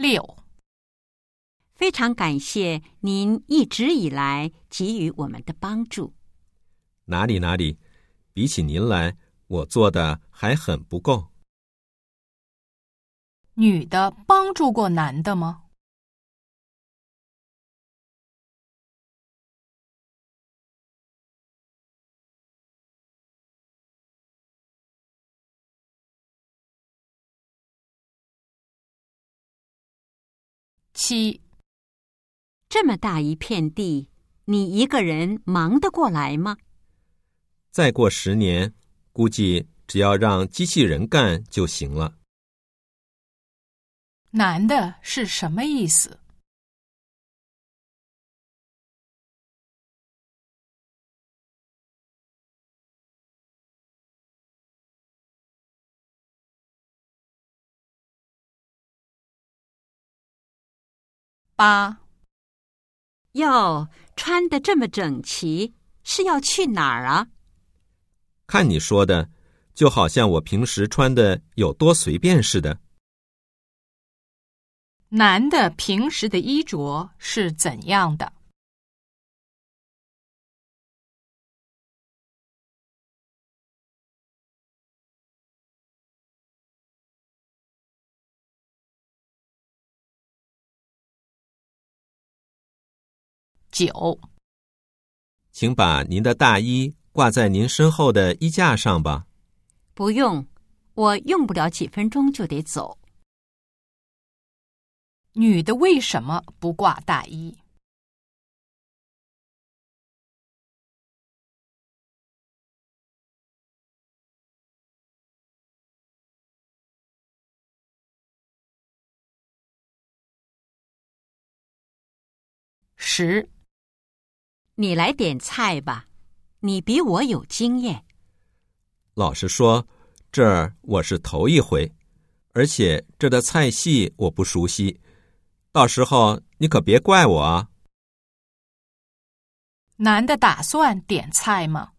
六，非常感谢您一直以来给予我们的帮助。哪里哪里，比起您来，我做的还很不够。女的帮助过男的吗？七，这么大一片地，你一个人忙得过来吗？再过十年，估计只要让机器人干就行了。难的是什么意思？八，哟，穿得这么整齐，是要去哪儿啊？看你说的，就好像我平时穿的有多随便似的。男的平时的衣着是怎样的？九，请把您的大衣挂在您身后的衣架上吧。不用，我用不了几分钟就得走。女的为什么不挂大衣？十，你来点菜吧，你比我有经验。老实说，这儿我是头一回，而且这的菜系我不熟悉，到时候你可别怪我啊。男的打算点菜吗？